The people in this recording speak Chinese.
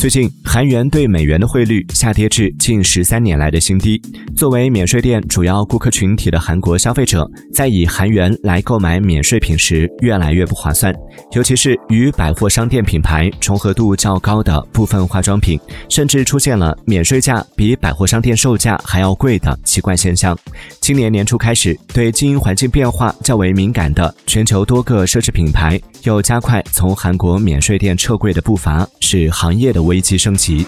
最近，韩元对美元的汇率下跌至近十三年来的新低。作为免税店主要顾客群体的韩国消费者，在以韩元来购买免税品时，越来越不划算。尤其是与百货商店品牌重合度较高的部分化妆品，甚至出现了免税价比百货商店售价还要贵的奇怪现象。今年年初开始，对经营环境变化较为敏感的全球多个奢侈品牌，又加快从韩国免税店撤柜的步伐，是行业的危机升级。